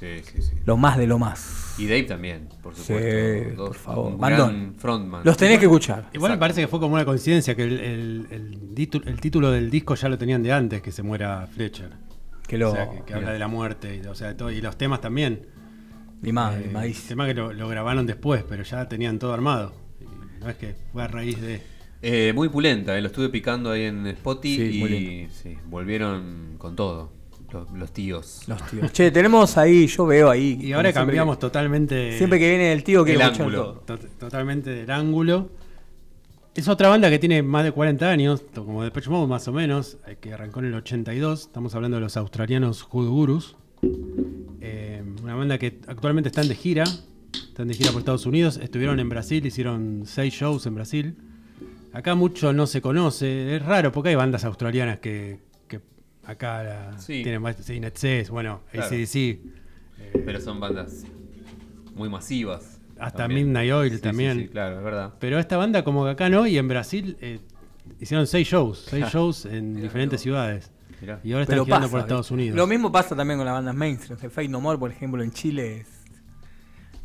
Sí, sí, sí. lo más de lo más. Y Dave también, por Sí, supuesto. Dos- por favor. un Bandón. gran frontman. Los tenés que escuchar. Igual me Exacto. parece que fue como una coincidencia que el, el- el título, el título del disco ya lo tenían de antes que se muera Fletcher. Que lo. O sea, que, que habla de la muerte y, o sea, todo, y los temas también. Limado, Eh, limadísimo. tema que lo, lo grabaron después, pero ya tenían todo armado. Y no es que fue a raíz de. Eh, muy pulenta, eh, lo estuve picando ahí en Spotify y sí, volvieron con todo. Los, los tíos. Los tíos. Che, tenemos ahí, yo veo ahí. Y ahora cambiamos siempre, totalmente. Siempre que viene el tío que El ángulo. todo. totalmente del ángulo. Es otra banda que tiene más de 40 años, como Depeche Mode más o menos, eh, que arrancó en el 82. Estamos hablando de los australianos Hood Gurus. Eh, una banda que actualmente están de gira. Están de gira por Estados Unidos. Estuvieron en Brasil, hicieron seis shows en Brasil. Acá mucho no se conoce. Es raro porque hay bandas australianas que acá la- Sí. tienen más. Sí, Netses, bueno, Claro. ACDC. Pero son bandas muy masivas. Hasta también. Midnight Oil Sí, también. Sí, claro, es verdad. Pero esta banda como que acá no, y en Brasil eh, hicieron seis shows, seis shows en diferentes ciudades. Mirá. Y ahora están Pero girando pasa, por Estados. Unidos. Lo mismo pasa también con las bandas mainstream. El Fate No More, por ejemplo, en Chile es.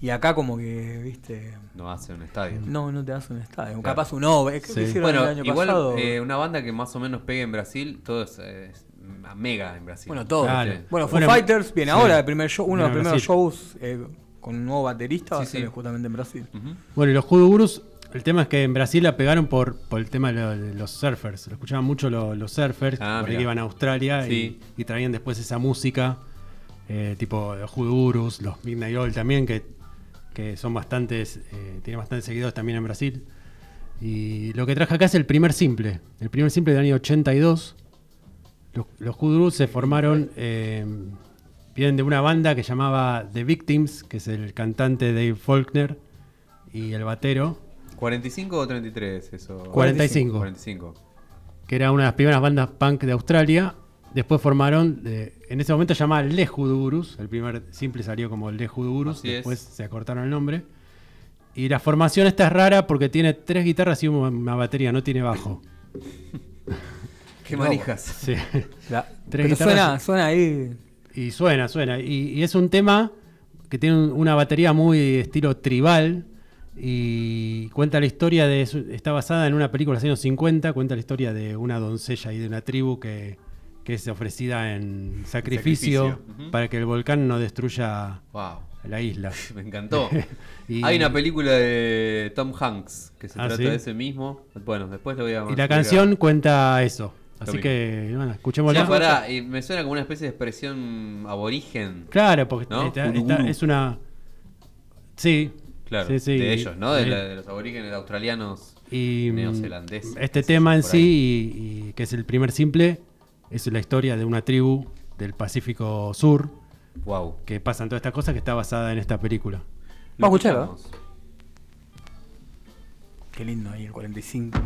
Y acá como que, viste. No hace un estadio. No, no te das un estadio. Claro. Capaz un OVE. ¿Qué Sí. hicieron Bueno, el año igual pasado? eh, una banda que más o menos pega en Brasil, todo es, eh, es mega en Brasil. Bueno, todo. Claro. Sí. Bueno, Foo Bueno, Fighters viene sí. ahora, el primer show, uno de los a primeros Brasil. shows eh, con un nuevo baterista va a Sí, ser sí. justamente en Brasil. Bueno, y los Hoodoo Gurus, el tema es que en Brasil la pegaron por, por el tema de, lo- de los surfers. Lo escuchaban mucho lo- los surfers, Ah, por ahí mirá. que iban a Australia Sí. y, y traían después esa música, eh, tipo los Hoodoo Gurus, los Midnight Oil también, que, que son bastantes, eh, tienen bastantes seguidores también en Brasil. Y lo que traje acá es el primer simple, el primer simple del año 82. Los, los se formaron, eh, vienen de una banda que llamaba The Victims, que es el cantante Dave Faulkner y el batero, 45 o 33 eso. 45. 45. que era una de las primeras bandas punk de Australia. Después formaron, eh, en ese momento se llamaba Les Gurus, el primer simple salió como Les es. después se acortaron el nombre. Y la formación esta es rara porque tiene tres guitarras y una una batería, no tiene bajo. Qué manijas. Sí. La- Tres pero suena, suena ahí. Y suena, suena. Y, y es un tema que tiene un- una batería muy estilo tribal. Y cuenta la historia de. Está basada en una película de los años 50. Cuenta la historia de una doncella y de una tribu que, que es ofrecida en sacrificio, para que el volcán no destruya Wow. la isla. Me encantó. Y- Hay una película de Tom Hanks que se Ah, trata ¿sí? de ese mismo. Bueno, después lo voy a Y la explicar. canción cuenta eso. Así que, bueno, escuchémosla. Ya, pará, y me suena como una especie de expresión aborigen. Claro, porque ¿No? está- está- es una. Sí. Claro, sí, sí. de ellos, ¿no? De, la- de los aborígenes australianos y mm, neozelandeses. Este tema en sí, y que es el primer simple, es la historia de una tribu del Pacífico Sur. Wow. Que pasan todas estas cosas que está basada en esta película. Vamos a escucharla. Qué lindo ahí el 45.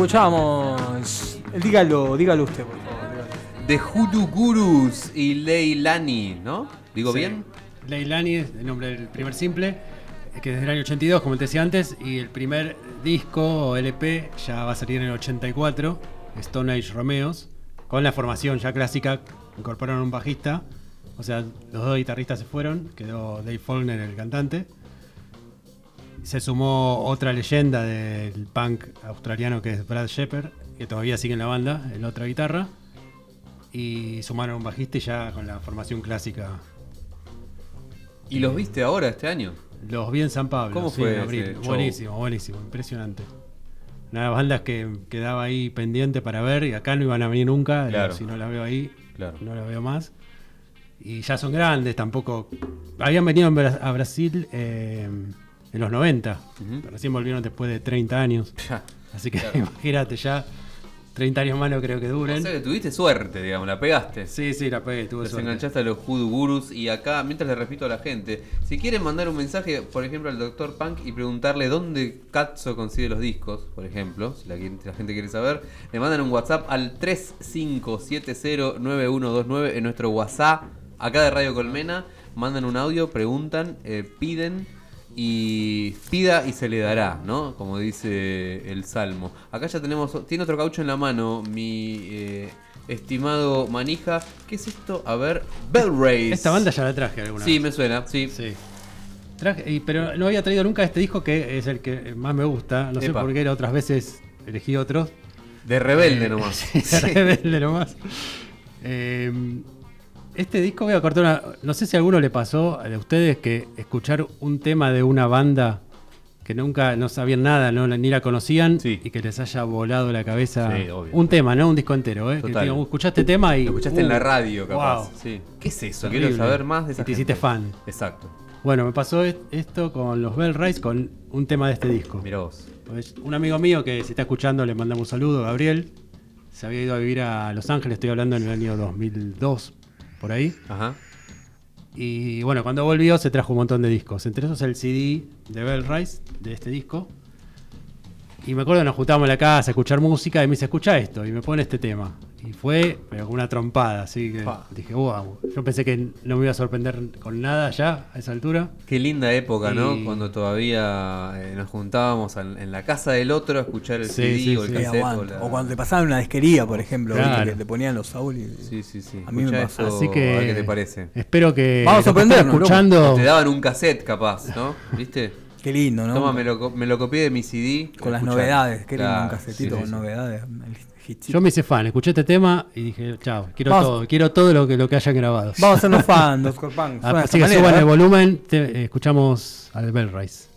Bueno, escuchábamos. Dígalo, dígalo usted, por favor. dígalo. The Hoodoo Gurus y Leilani, ¿no? ¿Digo Sí. bien? Leilani es el nombre del primer simple, que es del año 82, como te decía antes, y el primer disco o LP ya va a salir en el 84, Stone Age Romeos, con la formación ya clásica, incorporaron un bajista, o sea, los dos guitarristas se fueron, quedó Dave Faulkner el cantante. Se sumó otra leyenda del punk australiano que es Brad Shepard, que todavía sigue en la banda, en la otra guitarra. Y sumaron un bajista y ya con la formación clásica ¿Y los viste ahora este año? Los vi en San Pablo. ¿Cómo sí, fue en abril. ese show? Buenísimo, buenísimo, impresionante. Una de las bandas que quedaba ahí pendiente para ver y acá no iban a venir nunca. digo, Claro. si no la veo ahí, Claro. no la veo más. Y ya son grandes, tampoco. Habían venido a Brasil eh, en los 90. Ujú. Recién volvieron después de 30 años. Ya. Así que Claro. imagínate ya. 30 años más no creo que O duren. sea que tuviste suerte, digamos, la pegaste. Sí, sí, la pegué, tuve Te suerte. enganchaste a los Gurus y acá, mientras le repito a la gente, si quieren mandar un mensaje, por ejemplo, al Dr. Punk y preguntarle dónde Katzo consigue los discos, por ejemplo, si la, quien- si la gente quiere saber, le mandan un WhatsApp al 35709129 en nuestro WhatsApp, acá de Radio Colmena, mandan un audio, preguntan, eh, piden y pida y se le dará, ¿no? Como dice el Salmo. Acá ya tenemos, tiene otro caucho en la mano, mi eh, estimado Manija. ¿Qué es esto? A ver, Bell Race. Esta banda ya la traje alguna Sí, vez. me suena, sí. Sí. Traje- y- pero no había traído nunca este disco que es el que más me gusta. No sé por qué otras veces elegí otros. De rebelde Eh, nomás. sí, de rebelde nomás. Eh, este disco voy a cortar una. No sé si a alguno le pasó de ustedes que escuchar un tema de una banda que nunca no sabían nada, no, ni la conocían Sí. y que les haya volado la cabeza. Sí, obvio. un tema, no un disco entero, ¿eh? Que Total. te digan, "Uh, escuchaste tema y. Lo escuchaste en uh, la radio, capaz. wow". Sí. ¿Qué es eso? Terrible. Quiero saber más de esa Y te hiciste fan. Exacto. Bueno, me pasó es- esto con los Bell Rise, con un tema de este disco. Mirá vos. Pues, un amigo mío que se está escuchando, le mandamos un saludo, Gabriel. Se había ido a vivir a Los Ángeles, estoy hablando en el año 2002, por ahí. Ajá. Y bueno, cuando volvió se trajo un montón de discos. Entre esos el CD de Bell Rise, de este disco. Y me acuerdo que nos juntábamos en la casa a escuchar música y me dice, escucha esto, y me pone este tema. Y fue, pero con una trompada, así que Pa. dije, wow. Yo pensé que no me iba a sorprender con nada ya a esa altura. Qué linda época, ¿no? Cuando todavía eh, nos juntábamos en, en la casa del otro a escuchar el Sí, CD sí, o el sí. Cassette. la- O cuando te pasaban una disquería, por ejemplo, ¿viste? Claro. que te ponían los Saúl y... Sí, sí, sí. A mí me pasó. eso, Así a que ver qué te parece. espero que Vamos a loco. escuchando te daban un cassette, capaz, ¿no? ¿Viste? Qué lindo, ¿no? Toma, me lo, me lo copié de mi CD. Con las novedades, qué lindo un casetito sí, sí, con sí. novedades. Yo me hice fan, escuché este tema y dije, chao, quiero Vamos. todo, quiero todo lo que, lo que hayan grabado. Vamos a hacernos fan, Dr. Punk. De Así que suban el volumen, te- eh, escuchamos al Bell Rise.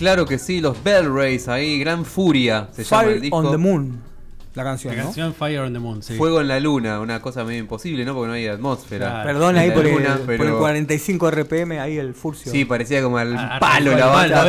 Claro que sí, los Bell Rays ahí, Gran Furia se llama el Fire disco. on the Moon, la canción, La ¿no? canción Fire on the Moon, sí. Fuego en la luna, una cosa medio imposible, ¿no? Porque no hay atmósfera. Claro. Perdón ahí por, luna, el, por pero- el 45 RPM, ahí el furcio. Sí, parecía como el Ah, palo la banda.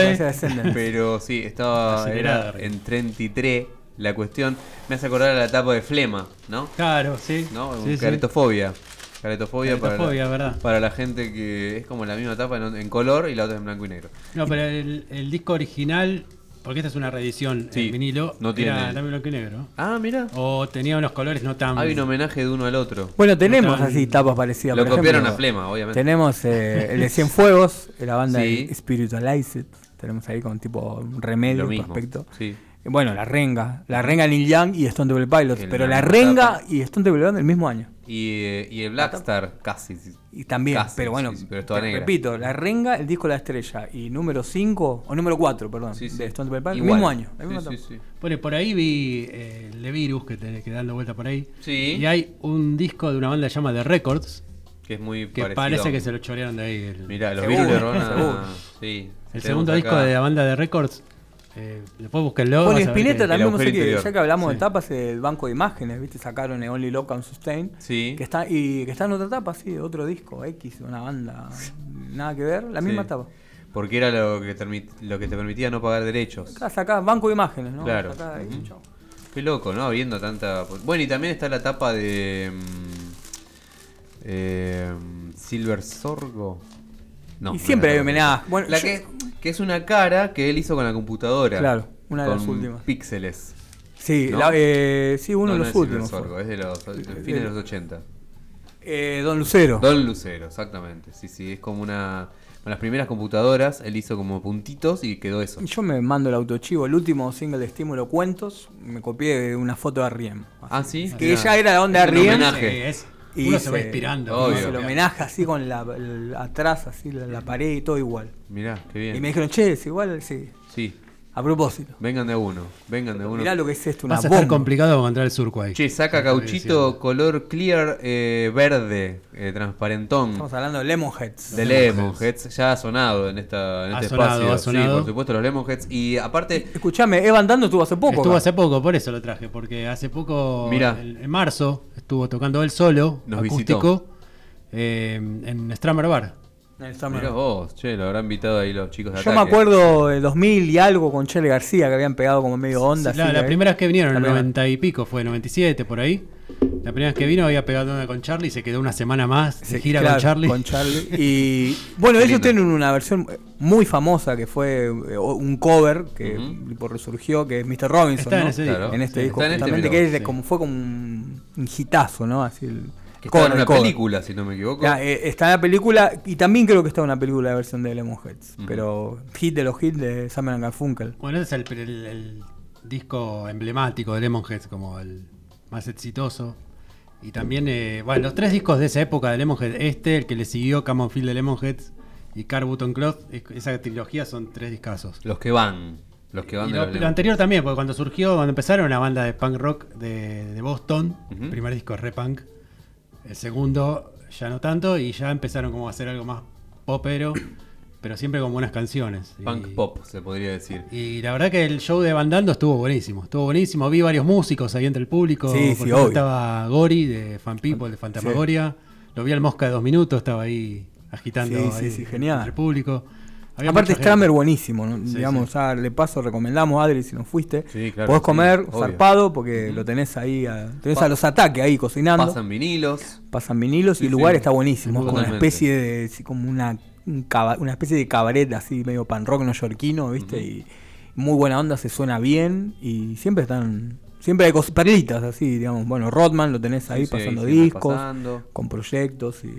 Pero sí, estaba era en 33 la cuestión. Me hace acordar a la etapa de Flema, ¿no? Claro, sí. ¿No? Sí, sí. Caretofobia. Caretofobia, Caretofobia, para, la, verdad. para la gente que es como la misma etapa en, en color y la otra en blanco y negro. No, pero el, el disco original, porque esta es una reedición Sí, en vinilo, no tiene- era también blanco y negro. Ah, mira. O tenía unos colores no tan. Hay un homenaje de uno al otro. Bueno, tenemos No tan- así tapas parecidas. Lo por copiaron ejemplo, a Flema, obviamente. Tenemos eh, el de Cienfuegos, la banda Sí. de Spiritualized. Tenemos ahí con tipo un remedio Lo mismo. respecto. Sí. Y Bueno, la Renga. La Renga Neil Young y Stone Temple Pilots. Pero la Renga y Stone Temple Pilots el mismo año. Y, eh, y el Blackstar, casi. Y también, Casi, pero bueno, sí, pero te repito, la Renga, el disco La Estrella y número 5, o número 4, perdón, Sí, sí. de Stone Temple Pilots, el mismo año. el mismo sí, etapa. sí. Bueno, por ahí vi eh, el de Virus que, te, que dando vuelta por ahí. Sí. Y hay un disco de una banda que se llama The Records, Que es muy que parecido. parece que se lo chorearon de ahí. el- Mirá, los virus le roban. Sí. el segundo acá- disco de la banda de Records. Eh, después búsquenlo. Bueno, Spinetta también, vos sé interior. ya que hablamos de tapas, el banco de imágenes, ¿viste? Sacaron el Only Love Can Sustain. Sí. Que está, y que está en otra etapa, sí, otro disco, X, una banda, nada que ver, la misma Sí. etapa. Porque era lo que, te lo que te permitía no pagar derechos. Acá sacá banco de imágenes, ¿no? Claro. Qué loco, ¿no? Habiendo tanta. Bueno, y también está la etapa de. mm, eh, Silver Sorgo. No, Y siempre etapa. homenaje. Bueno, La yo- que, que es una cara que él hizo con la computadora. Claro, una de con las últimas. Píxeles. Sí, ¿no? la- eh, sí, uno No, de los es últimos. fue. Sorgo, es de los de fines de los 80. Eh, Don Lucero. Don Lucero, exactamente. Sí, sí, es como una. Con las primeras computadoras, él hizo como puntitos y quedó eso. Yo me mando el autochivo, el último single de Estímulo Cuentos, me copié de una foto de Riem. Ah, sí. Que ella era la onda Es de un Riem. Y uno se hice- va inspirando. Obvio. hice el homenaje así con la, el- atrás, así la, la pared y todo igual. Mirá, qué bien. Y me dijeron, che, es igual, sí. Sí, A propósito. vengan de uno. Vengan de uno. Mirá lo que es esto, una Vas a estar bomba. complicado encontrar el surco ahí. Che, saca cauchito color clear eh, verde, eh, transparentón. Estamos hablando de Lemonheads. De Lemonheads, ya ha sonado en, esta, en Ha este sonado, espacio. ha sonado. Sí, por supuesto, los Lemonheads. Y aparte, Escuchame, Evan Dando estuvo hace poco. Estuvo acá. hace poco, por eso lo traje, porque hace poco, Mirá. en, en marzo, estuvo tocando él solo, Nos acústico, eh, en Strammer Bar. En el Summer. mirá vos, che, lo habrán invitado ahí los chicos de Yo me Ataque. acuerdo de 2000 y algo con Chele García, que habían pegado como medio onda. Sí, la, así, la que- primera vez que vinieron, en el primera. 90 y pico, fue 97, por ahí. La primera vez que vino había pegado una con Charlie y se quedó una semana más de Sí, gira claro, con Charlie. con Charlie. Y bueno, ellos lindo. tienen una versión muy famosa que fue eh, un cover que Ujú. tipo, resurgió, que es Mr. Robinson. Está en ¿no? ese Claro. En este Sí. disco, Está en este, justamente, mirá que es como, fue como un, un hitazo, ¿no? Así el, Que estaba en una película, si no me equivoco. Ya, eh, está en la película y también creo que está en una película de versión de Lemonheads. Pero hit de los hits de Simon and Garfunkel. Bueno, ese es el, el- el disco emblemático de Lemonheads, como el más exitoso. Y también, eh, bueno, los tres discos de esa época de Lemonheads, este, el que le siguió, Come on Feel de Lemonheads y Car Button Cloth, es- esa trilogía son tres discazos. Los que van. Los que van Y de lo, lo anterior también, porque cuando surgió, cuando empezaron, una banda de punk rock de, de Boston, el primer disco es re punk, el segundo ya no tanto, y ya empezaron como a hacer algo más popero, pero siempre con buenas canciones. Y- Punk pop, se podría decir. Y la verdad que el show de Bandando estuvo buenísimo, estuvo buenísimo, vi varios músicos ahí entre el público, Sí, sí, estaba Gori de Fan People, de Fantasmagoria, lo vi al Mosca de dos minutos, estaba ahí agitando ahí sí, genial. entre el público. Había Aparte. Stramer buenísimo, ¿no? Sí, digamos, sí. ya le paso, recomendamos, Adri, si no fuiste. Sí, claro Podés comer zarpado porque lo tenés ahí, a, tenés a los ataques ahí cocinando. Pasan vinilos. pasan vinilos y el lugar está buenísimo. Es como una especie de. como una, un caba- una especie de cabaret así, medio pan rock neoyorquino, ¿viste? Y muy buena onda, se suena bien y siempre están. Siempre hay perlitas así, digamos. Bueno, Rodman lo tenés ahí Sí, pasando discos, pasando. con proyectos y.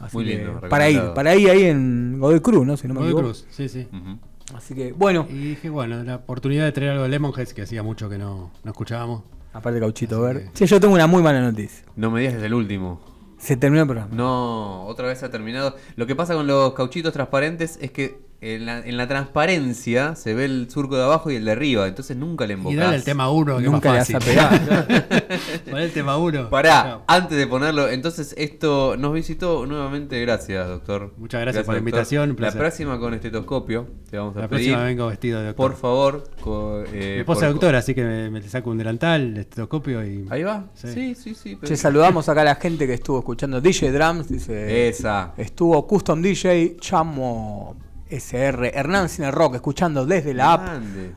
Así Muy que lindo, para ir, para ir ahí en Godoy Cruz, ¿no? Si no me Godoy equivoco. Cruz, sí, sí. Ujú. Así que, bueno, Y dije, bueno, la oportunidad de traer algo de Lemonheads, que hacía mucho que no, no escuchábamos. aparte Cauchito Así Verde. que- Sí, yo tengo una muy mala noticia. No me digas que es el último. Se terminó el programa. No, otra vez ha terminado. Lo que pasa con los cauchitos transparentes es que en la, en la transparencia se ve el surco de abajo y el de arriba, entonces nunca le Y embocás. dale el tema 1, que Nunca le vas a pegar. Pon el tema 1. Pará, antes de ponerlo, entonces esto nos visitó nuevamente, gracias doctor. Muchas gracias por la doctor. invitación, un La próxima con estetoscopio, te vamos a La pedir. próxima vengo vestido de doctor. Por favor. co- eh, Mi esposa por- es doctora, así que me, me saco un delantal, el estetoscopio y. Ahí va. Sí. Sí, sí, sí. pero- Che, saludamos acá a la gente que estuvo escuchando DJ Drums, dice. Esa. Estuvo Custom DJ, Chamo SR, Hernán Cine Rock, escuchando desde la app.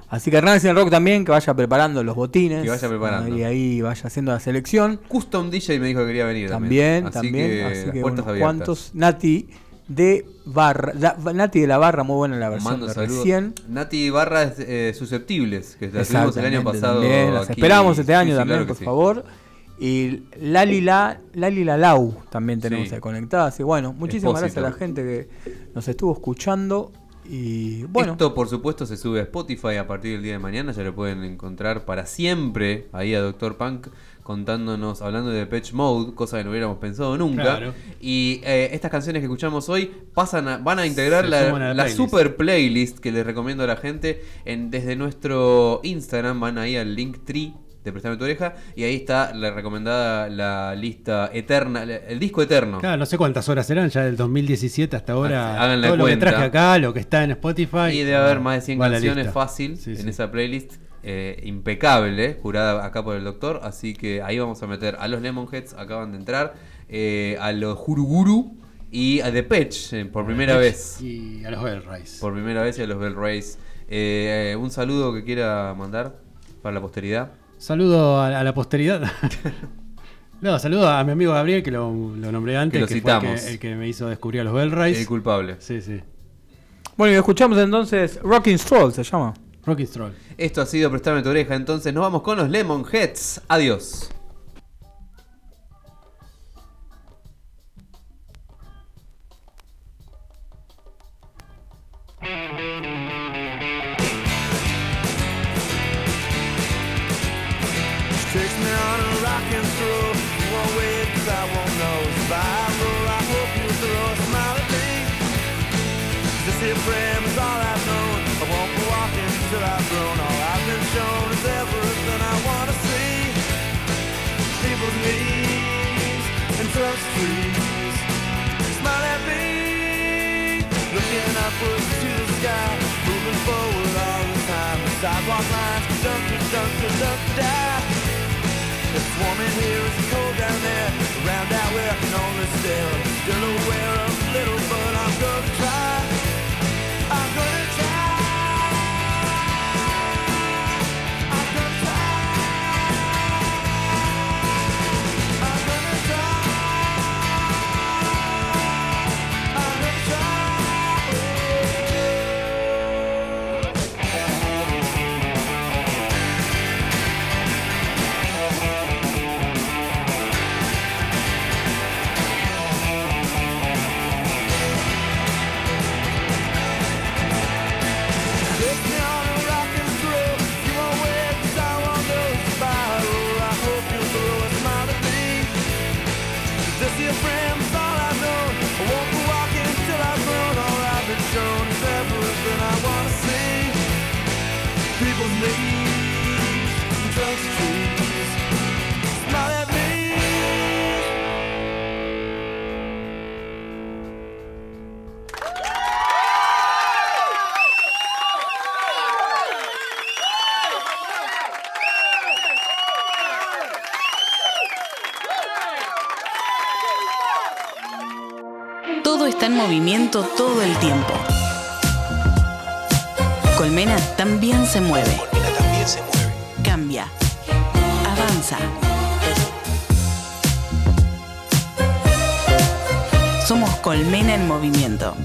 Así que Hernán Cine Rock también, que vaya preparando los botines. Que vaya preparando. Y ahí vaya haciendo la selección. Custom DJ me dijo que quería venir También, también. también. Así que, así las que puertas unos abiertas. cuantos. Nati de Barra. da- Nati de la Barra, muy buena la versión Mando de saludos. recién. Nati Barra es eh, Susceptibles, que la tuvimos el año pasado. también, las aquí. esperamos este año sí, también, claro por sí. favor. Y Lali La, Lali también tenemos Sí. ahí conectadas. Y bueno, muchísimas gracias a la gente que nos estuvo escuchando. Y bueno, Esto, por supuesto, se sube a Spotify a partir del día de mañana. Ya lo pueden encontrar para siempre ahí a Dr. Punk contándonos, hablando de Patch Mode, cosa que no hubiéramos pensado nunca. Claro. Y eh, estas canciones que escuchamos hoy pasan a- van a integrar la, suman a la la playlist. super playlist que les recomiendo a la gente. En, desde nuestro Instagram van ahí al link tree de Prestame tu oreja y ahí está la recomendada la lista eterna, el disco eterno. Claro, no sé cuántas horas serán, ya del 2017 hasta ahora. Hagan la todo lo que cuenta. traje acá, lo que está en Spotify. Y debe haber más de 100 va a la canciones fácil Sí, en sí. esa playlist. eh, impecable, jurada acá por el doctor. Así que ahí vamos a meter a los Lemonheads, acaban de entrar, eh, a los Juruguru y a The Patch eh, por primera vez. Y a los Bell Rise. Por primera vez y a los Bell Rays. Un saludo que quiera mandar para la posteridad. Saludo a, a la posteridad. no, saludo a mi amigo Gabriel, que lo, lo nombré antes, lo que, fue el citamos. que, el que me hizo descubrir a los Bell Rise. El culpable. Sí, sí. bueno, y escuchamos entonces Rocking Stroll, se llama. Rocky Stroll. Esto ha sido Prestarme tu oreja, entonces nos vamos con los Lemonheads. Adiós. Sidewalk lines, dunk, dunk, dunk, die. It's warm in here, it's cold down there. Around out I can only stare. Still aware of little, but I'm gonna try. Movimiento todo el tiempo. Colmena también se mueve. Colmena también se mueve. Cambia. Avanza. Somos Colmena en movimiento.